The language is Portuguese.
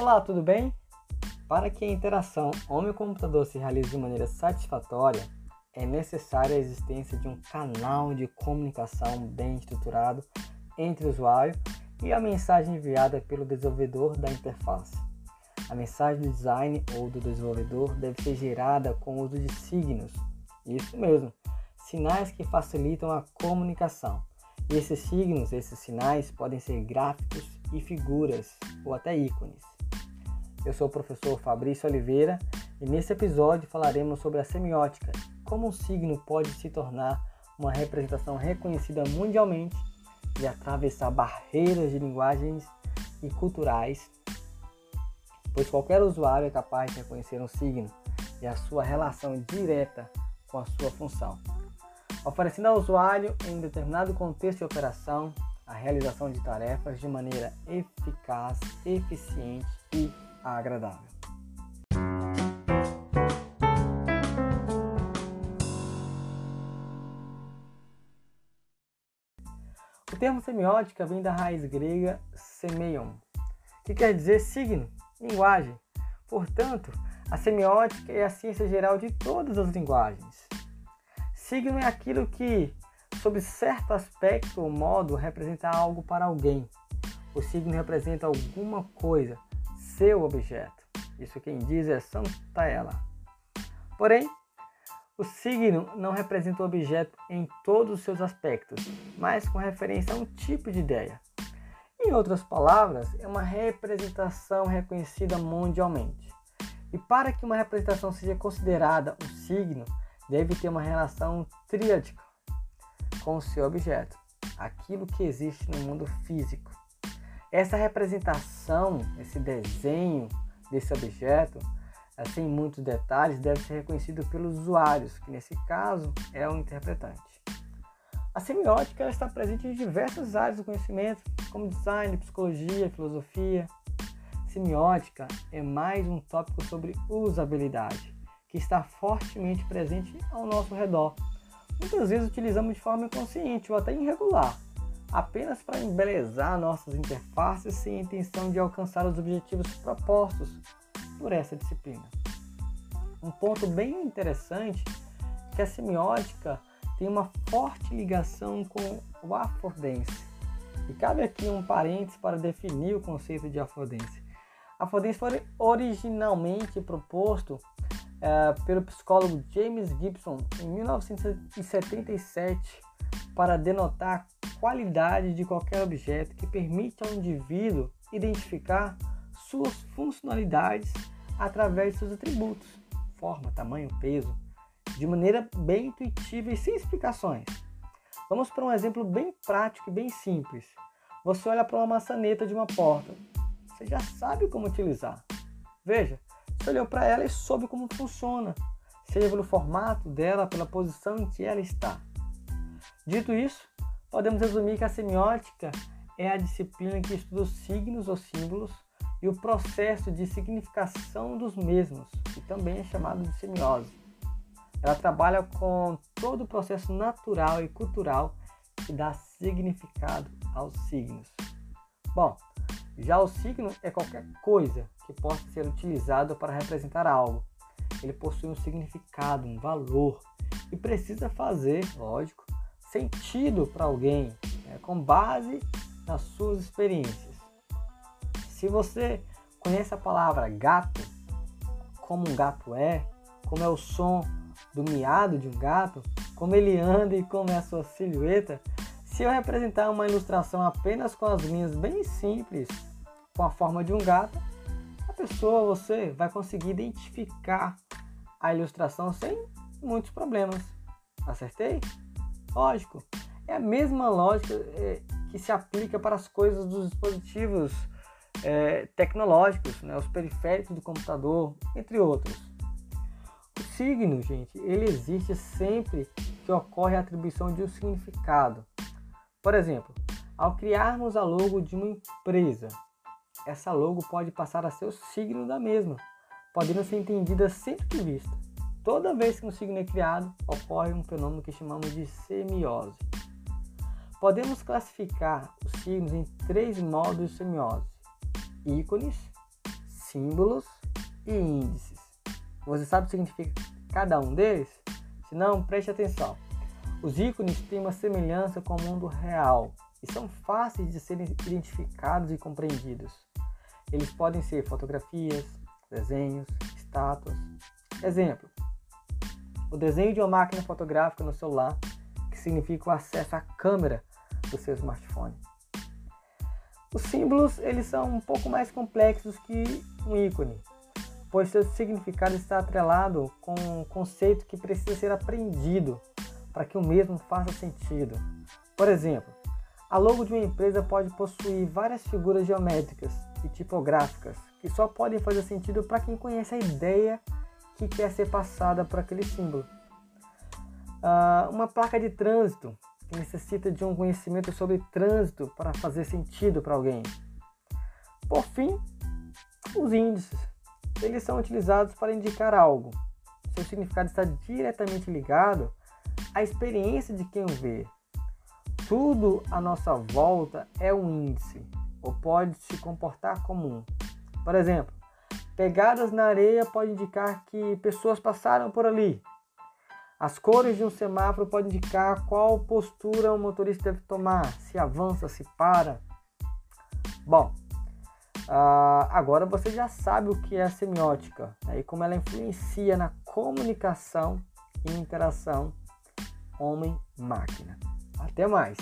Olá, tudo bem? Para que a interação homem-computador se realize de maneira satisfatória, é necessária a existência de um canal de comunicação bem estruturado entre o usuário e a mensagem enviada pelo desenvolvedor da interface. A mensagem do design ou do desenvolvedor deve ser gerada com o uso de signos. Isso mesmo, sinais que facilitam a comunicação. E esses signos, esses sinais podem ser gráficos e figuras ou até ícones. Eu sou o professor Fabrício Oliveira e nesse episódio falaremos sobre a semiótica, como um signo pode se tornar uma representação reconhecida mundialmente e atravessar barreiras de linguagens e culturais, pois qualquer usuário é capaz de reconhecer um signo e a sua relação direta com a sua função, oferecendo ao usuário, em determinado contexto de operação, a realização de tarefas de maneira eficaz, eficiente e agradável. O termo semiótica vem da raiz grega semeion, que quer dizer signo, linguagem. Portanto, a semiótica é a ciência geral de todas as linguagens. Signo é aquilo que, sob certo aspecto ou modo, representa algo para alguém. O signo representa alguma coisa, seu objeto. Isso quem diz é Santa Ela. Porém, o signo não representa o objeto em todos os seus aspectos, mas com referência a um tipo de ideia. Em outras palavras, é uma representação reconhecida mundialmente. E para que uma representação seja considerada um signo, deve ter uma relação tríadica com o seu objeto, aquilo que existe no mundo físico. Essa representação, esse desenho desse objeto, sem muitos detalhes, deve ser reconhecido pelos usuários, que nesse caso é o interpretante. A semiótica está presente em diversas áreas do conhecimento, como design, psicologia, filosofia. Semiótica é mais um tópico sobre usabilidade, que está fortemente presente ao nosso redor. Muitas vezes utilizamos de forma inconsciente ou até irregular, apenas para embelezar nossas interfaces sem a intenção de alcançar os objetivos propostos por essa disciplina. Um ponto bem interessante é que a semiótica tem uma forte ligação com o affordense. E cabe aqui um parênteses para definir o conceito de affordense. Affordense foi originalmente proposto é, pelo psicólogo James Gibson em 1977 para denotar qualidade de qualquer objeto que permite ao indivíduo identificar suas funcionalidades através de seus atributos, forma, tamanho, peso, de maneira bem intuitiva e sem explicações. Vamos para um exemplo bem prático e bem simples. Você olha para uma maçaneta de uma porta, você já sabe como utilizar. Veja, você olhou para ela e soube como funciona, seja pelo formato dela, pela posição em que ela está. Dito isso, podemos resumir que a semiótica é a disciplina que estuda os signos ou símbolos e o processo de significação dos mesmos, que também é chamado de semiose. Ela trabalha com todo o processo natural e cultural que dá significado aos signos. Bom, já o signo é qualquer coisa que possa ser utilizado para representar algo. Ele possui um significado, um valor e precisa fazer, lógico, sentido para alguém, né, com base nas suas experiências. Se você conhece a palavra gato, como um gato é, como é o som do miado de um gato, como ele anda e como é a sua silhueta, se eu representar uma ilustração apenas com as linhas bem simples, com a forma de um gato, a pessoa, você vai conseguir identificar a ilustração sem muitos problemas. Acertei? Lógico. É a mesma lógica é, que se aplica para as coisas dos dispositivos é, tecnológicos, né, os periféricos do computador, entre outros. O signo, gente, ele existe sempre que ocorre a atribuição de um significado. Por exemplo, ao criarmos a logo de uma empresa, essa logo pode passar a ser o signo da mesma, podendo ser entendida sempre que vista. Toda vez que um signo é criado, ocorre um fenômeno que chamamos de semiose. Podemos classificar os signos em três modos de semiose ícones, símbolos e índices. Você sabe o que significa cada um deles? Se não, preste atenção. Os ícones têm uma semelhança com o mundo real e são fáceis de serem identificados e compreendidos. Eles podem ser fotografias, desenhos, estátuas. Exemplo: o desenho de uma máquina fotográfica no celular, que significa o acesso à câmera do seu smartphone. Os símbolos eles são um pouco mais complexos que um ícone, pois seu significado está atrelado com um conceito que precisa ser aprendido para que o mesmo faça sentido. Por exemplo, a logo de uma empresa pode possuir várias figuras geométricas e tipográficas que só podem fazer sentido para quem conhece a ideia que quer ser passada por aquele símbolo. Uh, uma placa de trânsito que necessita de um conhecimento sobre trânsito para fazer sentido para alguém. Por fim, os índices. Eles são utilizados para indicar algo. Seu significado está diretamente ligado à experiência de quem o vê. Tudo à nossa volta é um índice, ou pode se comportar como um. Por exemplo, pegadas na areia pode indicar que pessoas passaram por ali. As cores de um semáforo podem indicar qual postura o motorista deve tomar, se avança, se para. Bom, uh, agora você já sabe o que é a semiótica né, e como ela influencia na comunicação e interação homem-máquina. Até mais!